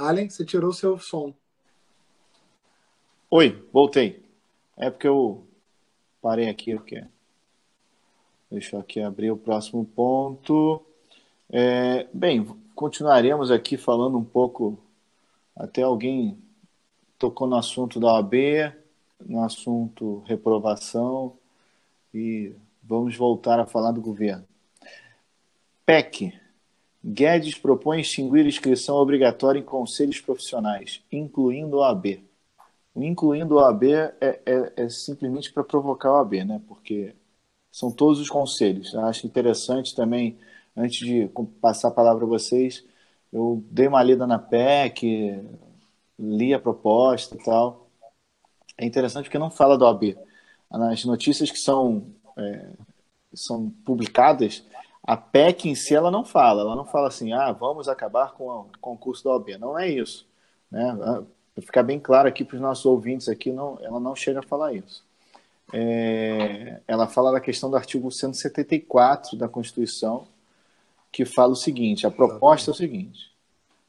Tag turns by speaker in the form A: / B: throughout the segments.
A: Allen, você tirou seu som.
B: Oi, voltei. É porque eu parei aqui. Porque... Deixa eu aqui abrir o próximo ponto. É, bem, continuaremos aqui falando um pouco. Até alguém tocou no assunto da OAB, no assunto reprovação, e vamos voltar a falar do governo. PEC. Guedes propõe extinguir inscrição obrigatória em conselhos profissionais, incluindo o AB. Incluindo o AB é, é, é simplesmente para provocar o AB, né? porque são todos os conselhos. Eu acho interessante também, antes de passar a palavra a vocês, eu dei uma lida na PEC, li a proposta e tal. É interessante porque não fala do AB. Nas notícias que são, é, são publicadas, a PEC em si ela não fala. Ela não fala assim, ah, vamos acabar com o concurso da OAB. Não é isso. Né? Para ficar bem claro aqui para os nossos ouvintes aqui, não, ela não chega a falar isso. É, ela fala da questão do artigo 174 da Constituição, que fala o seguinte: a proposta é o seguinte.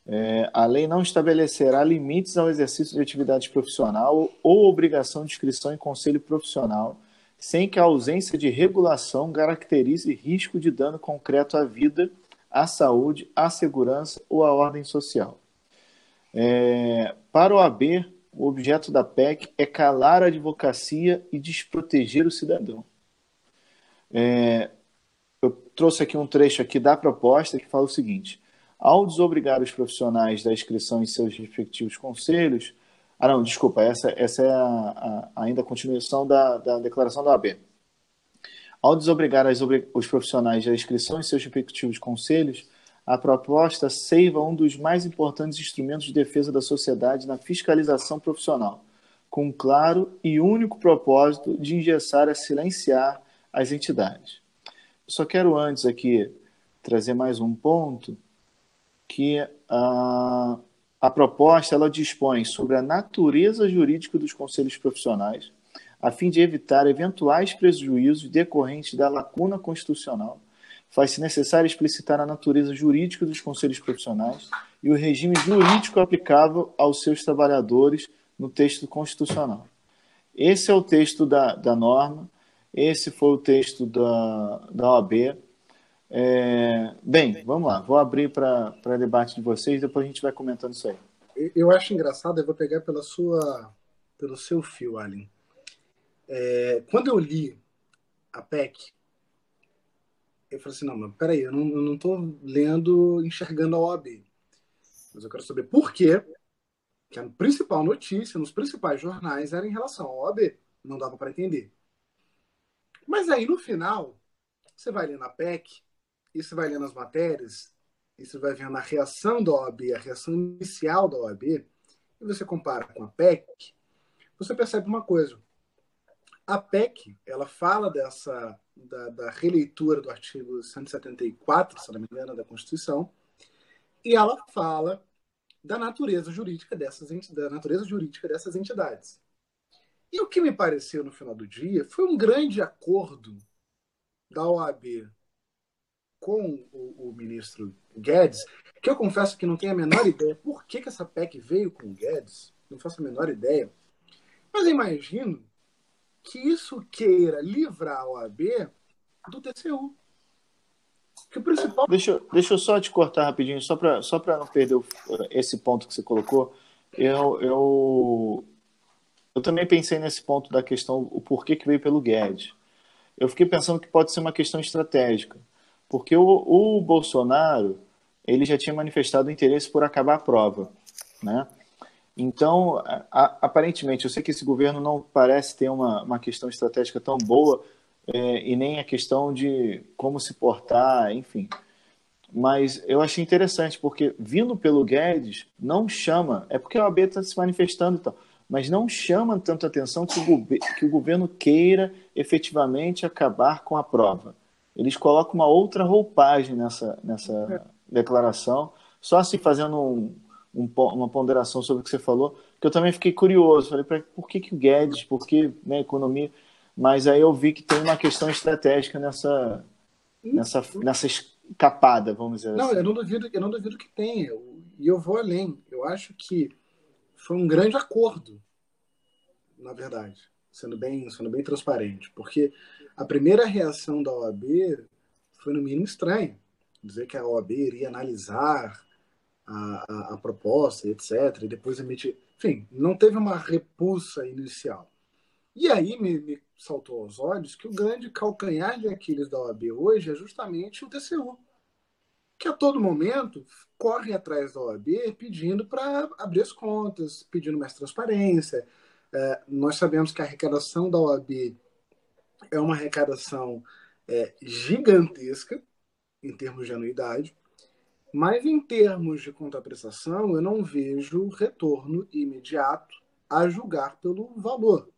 B: É, a lei não estabelecerá limites ao exercício de atividade profissional ou obrigação de inscrição em conselho profissional, sem que a ausência de regulação caracterize risco de dano concreto à vida, à saúde, à segurança ou à ordem social. É, para o AB, o objeto da PEC é calar a advocacia e desproteger o cidadão. É, eu trouxe aqui um trecho aqui da proposta que fala o seguinte: ao desobrigar os profissionais da inscrição em seus respectivos conselhos, ah não, desculpa, essa, essa é a, a, ainda a continuação da, da declaração da OAB. Ao desobrigar as, os profissionais da inscrição em seus respectivos conselhos, a proposta seiva um dos mais importantes instrumentos de defesa da sociedade na fiscalização profissional, com um claro e único propósito de engessar a silenciar as entidades. Só quero antes aqui trazer mais um ponto que a, a proposta ela dispõe sobre a natureza jurídica dos conselhos profissionais, a fim de evitar eventuais prejuízos decorrentes da lacuna constitucional faz-se necessário explicitar a natureza jurídica dos conselhos profissionais e o regime jurídico aplicável aos seus trabalhadores no texto constitucional. Esse é o texto da, da norma, esse foi o texto da, da OAB. É, bem, vamos lá, vou abrir para debate de vocês, depois a gente vai comentando isso aí.
A: Eu acho engraçado, eu vou pegar pela sua, pelo seu fio, Alan. É, quando eu li a PEC, eu falei assim, não, mas peraí, eu não, eu não lendo, enxergando a OAB. Mas eu quero saber por quê que a principal notícia nos principais jornais era em relação à OAB. Não dava para entender. Mas aí, no final, você vai lendo a PEC, você vai lendo as matérias, você vai vendo a reação da OAB, a reação inicial da OAB, e você compara com a PEC, você percebe uma coisa. A PEC, ela fala dessa da, da, releitura do artigo 174, se não me engano, da Constituição, e ela fala da natureza jurídica dessas da natureza jurídica dessas entidades. E o que me pareceu no final do dia foi um grande acordo da OAB com o, o ministro Guedes, que eu confesso que não tenho a menor ideia por que, que essa PEC veio com o Guedes, não faço a menor ideia. Mas eu imagino que isso queira livrar a OAB do TCU.
B: Que o principal... deixa, deixa eu só te cortar rapidinho, só para só não perder esse ponto que você colocou. Eu, eu, eu também pensei nesse ponto da questão, o porquê que veio pelo Guedes. Eu fiquei pensando que pode ser uma questão estratégica, porque o, o Bolsonaro ele já tinha manifestado interesse por acabar a prova, né? Então, a, aparentemente, eu sei que esse governo não parece ter uma, uma questão estratégica tão boa é, e nem a questão de como se portar, enfim. Mas eu achei interessante, porque vindo pelo Guedes, não chama, é porque a OAB está se manifestando e tal, mas não chama tanto atenção que o, que o governo queira efetivamente acabar com a prova. Eles colocam uma outra roupagem nessa, nessa é. declaração, só assim fazendo um, um, uma ponderação sobre o que você falou, que eu também fiquei curioso. Falei, por que, que o Guedes, por que né, economia? Mas aí eu vi que tem uma questão estratégica nessa, nessa, nessa escapada, vamos dizer
A: não,
B: assim.
A: Não, eu não duvido, eu não duvido que tenha. E eu vou além. Eu acho que foi um grande acordo, na verdade, sendo bem, sendo bem transparente, porque a primeira reação da OAB foi no mínimo estranha, dizer que a OAB iria analisar a, a, a proposta, etc., e depois emitir. Enfim, não teve uma repulsa inicial. E aí me, me, saltou aos olhos que o grande calcanhar de Aquiles da OAB hoje é justamente o TCU, que a todo momento corre atrás da OAB pedindo para abrir as contas, pedindo mais transparência. É, nós sabemos que a arrecadação da OAB é uma arrecadação é, gigantesca em termos de anuidade, mas em termos de contraprestação eu não vejo retorno imediato a julgar pelo valor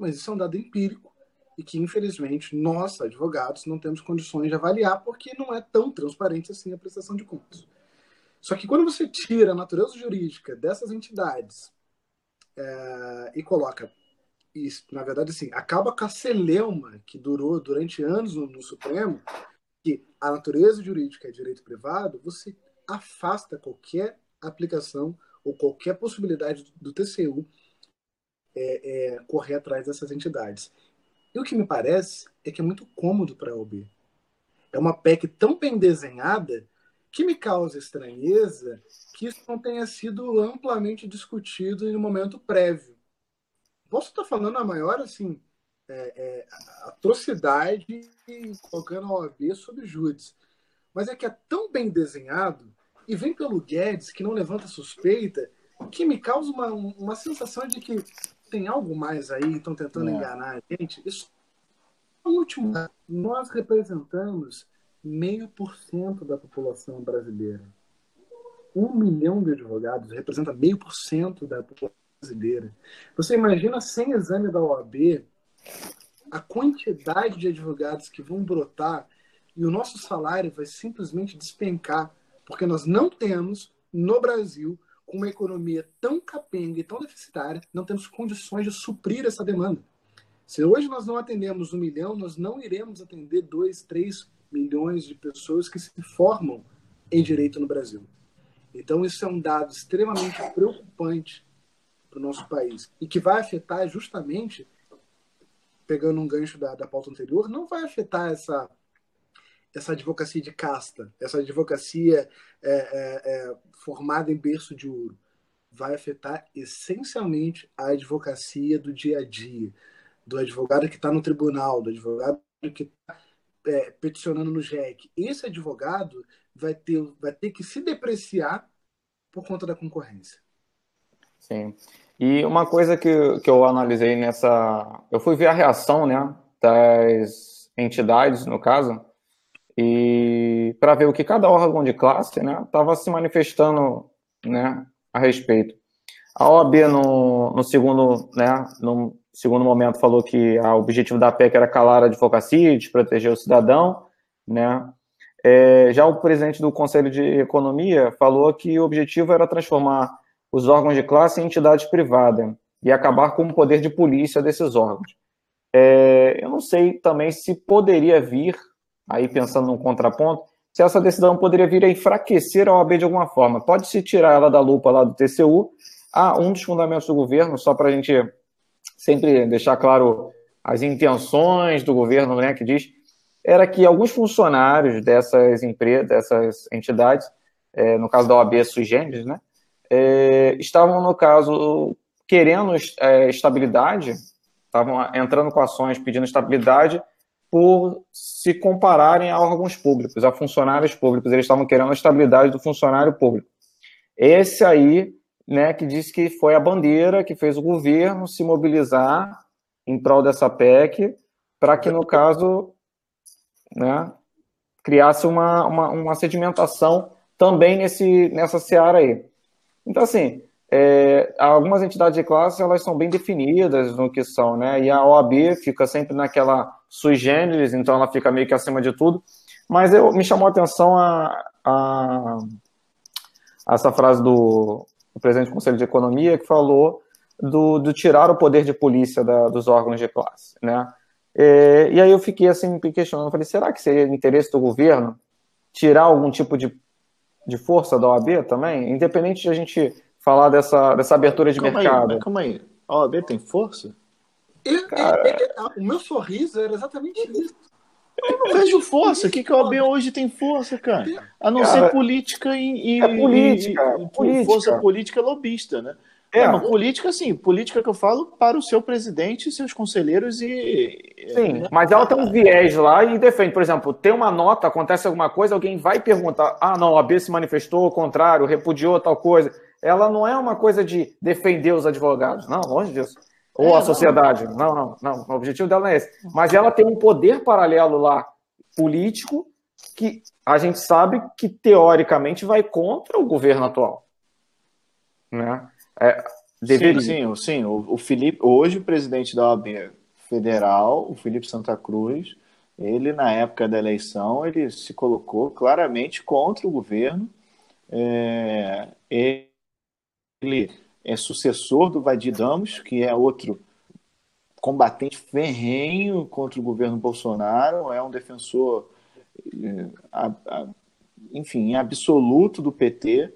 A: mas isso é um dado empírico e que, infelizmente, nós, advogados, não temos condições de avaliar porque não é tão transparente assim a prestação de contas. Só que quando você tira a natureza jurídica dessas entidades é, e coloca isso, na verdade, assim, acaba com a celeuma que durou durante anos no, no Supremo, que a natureza jurídica é direito privado, você afasta qualquer aplicação ou qualquer possibilidade do, TCU é, é, correr atrás dessas entidades. E o que me parece é que é muito cômodo para a OB. É uma PEC tão bem desenhada que me causa estranheza que isso não tenha sido amplamente discutido em um momento prévio. Posso estar falando a maior assim é, é, atrocidade colocando a OAB sob júdice. Mas é que é tão bem desenhado e vem pelo Guedes, que não levanta suspeita, que me causa uma, uma sensação de que tem algo mais aí, estão tentando é. enganar a gente. Isso, último, nós representamos meio por cento da população brasileira. Um milhão de advogados representa meio por cento da população brasileira. Você imagina sem exame da OAB a quantidade de advogados que vão brotar e o nosso salário vai simplesmente despencar, porque nós não temos no Brasil com uma economia tão capenga e tão deficitária, não temos condições de suprir essa demanda. Se hoje nós não atendemos um milhão, nós não iremos atender dois, três milhões de pessoas que se formam em direito no Brasil. Então, isso é um dado extremamente preocupante para o nosso país e que vai afetar justamente, pegando um gancho da, da pauta anterior, não vai afetar essa essa advocacia de casta, essa advocacia é, é, é, formada em berço de ouro, vai afetar essencialmente a advocacia do dia a dia, do advogado que está no tribunal, do advogado que está é, peticionando no JEC. Esse advogado vai ter, vai ter que se depreciar por conta da concorrência.
C: Sim. E uma coisa que, que eu analisei nessa. Eu fui ver a reação né, das entidades, no caso, e para ver o que cada órgão de classe estava né, se manifestando né, a respeito. A OAB, no, no, segundo, né, no segundo momento, falou que o objetivo da PEC era calar a advocacia, proteger o cidadão. Né? É, já o presidente do Conselho de Economia falou que o objetivo era transformar os órgãos de classe em entidades privadas e acabar com o poder de polícia desses órgãos. É, eu não sei também se poderia vir aí pensando num contraponto, se essa decisão poderia vir a enfraquecer a OAB de alguma forma. Pode-se tirar ela da lupa lá do TCU. Ah, um dos fundamentos do governo, só para a gente sempre deixar claro as intenções do governo, né, que diz, era que alguns funcionários dessas empresas, dessas entidades, é, no caso da OAB sui generis, né, é, estavam, no caso, querendo é, estabilidade, estavam entrando com ações pedindo estabilidade por se compararem a órgãos públicos, a funcionários públicos. Eles estavam querendo a estabilidade do funcionário público. Esse aí, né, que disse que foi a bandeira que fez o governo se mobilizar em prol dessa PEC, para que, no caso, né, criasse uma, uma, uma sedimentação também nesse, nessa seara aí. Então, assim, é, algumas entidades de classe elas são bem definidas no que são, né? E a OAB fica sempre naquela sui generis, então ela fica meio que acima de tudo. Mas eu, me chamou a atenção a, a, a essa frase do, do, presidente do Conselho de Economia que falou do, do tirar o poder de polícia da, dos órgãos de classe, né? É, e aí eu fiquei assim me questionando, falei, será que seria interesse do governo tirar algum tipo de, de força da OAB também? Independente de a gente falar dessa, dessa abertura de
B: calma
C: mercado.
B: Aí, calma aí, a OAB tem força?
A: Eu, Cara... eu, eu, o meu sorriso era exatamente isso.
B: Eu não vejo força. O que, que a OAB hoje tem força, cara? A não cara, ser política e,
C: e, é política,
B: e,
C: política.
B: força política lobista, né? É, uma política, sim, política que eu falo para o seu presidente seus conselheiros e.
C: Sim, mas ela tem um viés lá e defende. Por exemplo, tem uma nota, acontece alguma coisa, alguém vai perguntar: ah, não, a B se manifestou ao contrário, repudiou tal coisa. Ela não é uma coisa de defender os advogados, não, longe disso. Ou é, a sociedade. Não. não, não, não. O objetivo dela não é esse. Mas ela tem um poder paralelo lá, político, que a gente sabe que teoricamente vai contra o governo atual. Né?
B: É, deveria. Sim, sim, sim. O, o Felipe, hoje o presidente da OAB federal, o Felipe Santa Cruz, ele na época da eleição ele se colocou claramente contra o governo. É, ele é sucessor do Vadir Damos, que é outro combatente ferrenho contra o governo Bolsonaro, é um defensor, é, enfim, absoluto do PT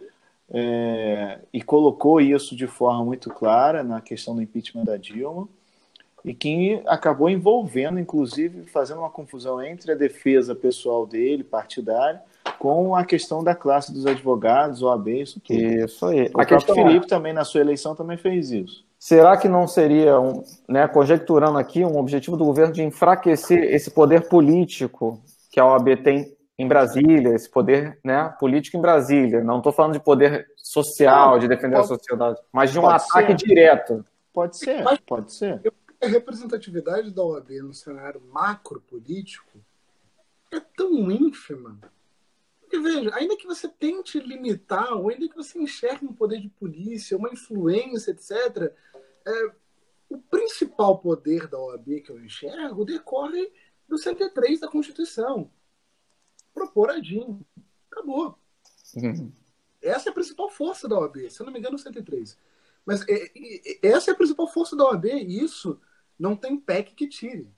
B: é, e colocou isso de forma muito clara na questão do impeachment da Dilma e que acabou envolvendo, inclusive, fazendo uma confusão entre a defesa pessoal dele, partidária, com a questão da classe dos advogados, OAB, isso tudo.
C: Isso aí.
B: O a questão Felipe também, na sua eleição, também fez isso.
C: Será que não seria, um, né, conjecturando aqui, um objetivo do governo de enfraquecer esse poder político que a OAB tem em Brasília, esse poder né, político em Brasília. Não estou falando de poder social, de defender pode, a sociedade, mas de um ataque ser. direto.
B: Pode ser,
A: mas,
B: pode ser.
A: A representatividade da OAB no cenário macro político é tão ínfima. Porque, veja, ainda que você tente limitar, ou ainda que você enxergue um poder de polícia, uma influência, etc., é, o principal poder da OAB que eu enxergo decorre do 103 da Constituição propor a DIN. Acabou. Uhum. Essa é a principal força da OAB, se eu não me engano, 103. Mas é, é, essa é a principal força da OAB e isso não tem PEC que tire.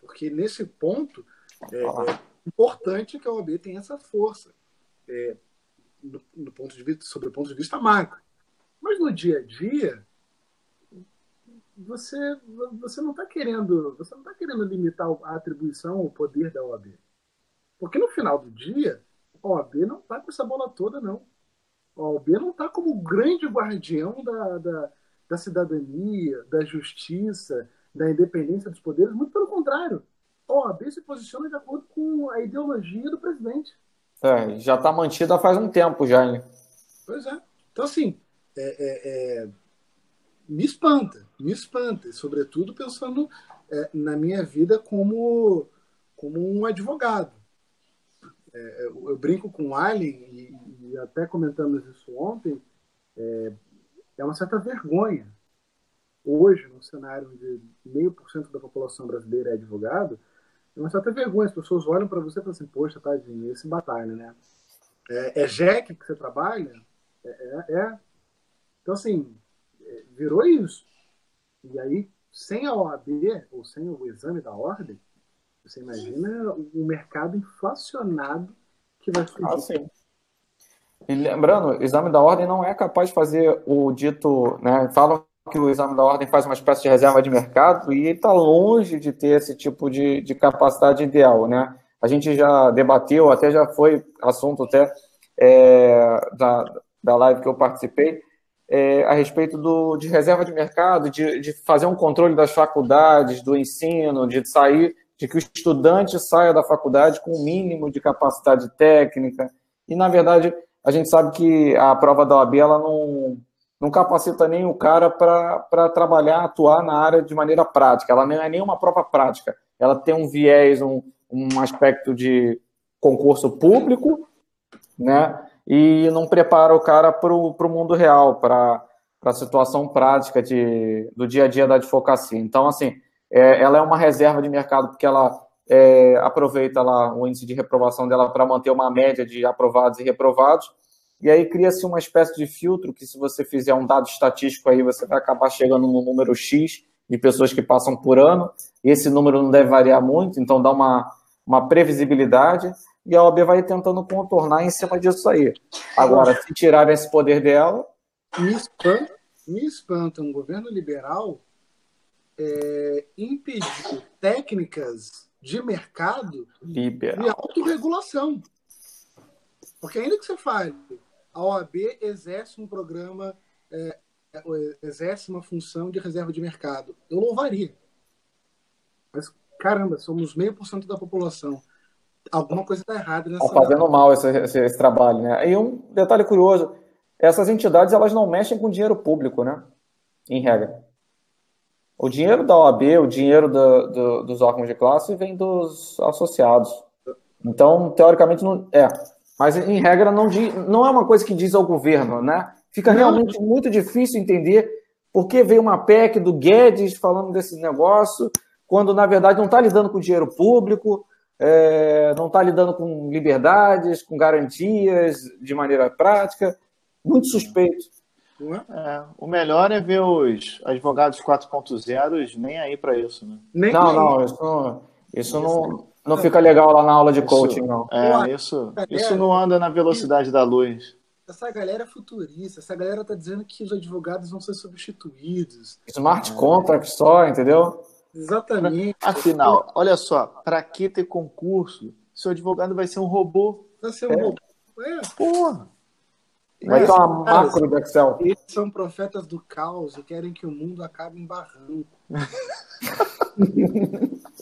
A: Porque nesse ponto é, é importante que a OAB tenha essa força. É, no, no, ponto de vista, sobre o ponto de vista macro. Mas no dia a dia, você, você não está querendo, você não está querendo limitar a atribuição, o poder da OAB. Porque no final do dia, a OAB não está com essa bola toda, não. A OAB não está como o grande guardião da, da, da cidadania, da justiça, da independência dos poderes. Muito pelo contrário. A OAB se posiciona de acordo com a ideologia do presidente.
C: É, já está mantida faz um tempo já, hein?
A: Pois é. Então, assim, é, é, é, me espanta, me espanta. Sobretudo, pensando é, na minha vida como, como um advogado. É, eu brinco com o Alien, e, e, até comentamos isso ontem, é, é uma certa vergonha. Hoje, no cenário onde meio por cento da população brasileira é advogado, é uma certa vergonha. As pessoas olham para você e falam assim, poxa, tadinho, esse batalha, né? É, é JEC que você trabalha? É, é, é. Então, assim, é, virou isso. E aí, sem a OAB, ou sem o exame da ordem, você imagina o mercado inflacionado que vai surgir. Ah, sim.
C: E lembrando, o exame da ordem não é capaz de fazer o dito, né? Falam que o exame da ordem faz uma espécie de reserva de mercado e está longe de ter esse tipo de, de capacidade ideal, né? A gente já debateu, até já foi assunto até é, da, da live que eu participei, é, a respeito do, de reserva de mercado, de, de fazer um controle das faculdades, do ensino, de sair de que o estudante saia da faculdade com o mínimo de capacidade técnica. E, na verdade, a gente sabe que a prova da OAB ela não, não capacita nem o cara para trabalhar, atuar na área de maneira prática. Ela não é nem uma prova prática. Ela tem um viés, um, um aspecto de concurso público, né? E não prepara o cara para o mundo real, para a situação prática de, do dia a dia da advocacia. Então, assim, é, ela é uma reserva de mercado porque ela é, aproveita lá o índice de reprovação dela para manter uma média de aprovados e reprovados. E aí cria-se uma espécie de filtro que, se você fizer um dado estatístico aí, você vai acabar chegando no número X de pessoas que passam por ano. Esse número não deve variar muito, então dá uma, uma previsibilidade. E a OAB vai tentando contornar em cima disso aí. Agora, se tirar esse poder dela,
A: me espanta, me espanta um governo liberal é, impedir técnicas de mercado
C: Liberal.
A: de autorregulação. Porque ainda que você fale, a OAB exerce um programa, é, exerce uma função de reserva de mercado. Eu louvaria. Mas, caramba, somos meio por cento da população. Alguma coisa está errada nessa.
C: Estão fazendo mal esse, esse, esse trabalho, né? E um detalhe curioso: essas entidades elas não mexem com dinheiro público, né? Em regra. O dinheiro da OAB, o dinheiro do, do, dos órgãos de classe vem dos associados. Então, teoricamente, não é. Mas, em regra, não, diz, não é uma coisa que diz ao governo, né? Fica realmente muito difícil entender por que veio uma PEC do Guedes falando desse negócio, quando, na verdade, não está lidando com dinheiro público, é, não está lidando com liberdades, com garantias de maneira prática. Muito suspeito.
B: É, o melhor é ver os advogados 4.0 nem aí para isso, né?
C: Nem não, não, isso, não, isso não, não fica legal lá na aula de coaching, não.
B: É, isso, isso não anda na velocidade da luz.
A: Essa galera é futurista, essa galera tá dizendo que os advogados vão ser substituídos.
C: Smart contract só, entendeu?
A: Exatamente.
B: Afinal, olha só, para que ter concurso? Seu advogado vai ser um robô.
A: Vai ser um é. robô. É.
B: Porra.
C: Vai ter uma macro do Excel.
A: Eles são profetas do caos e querem que o mundo acabe em barranco.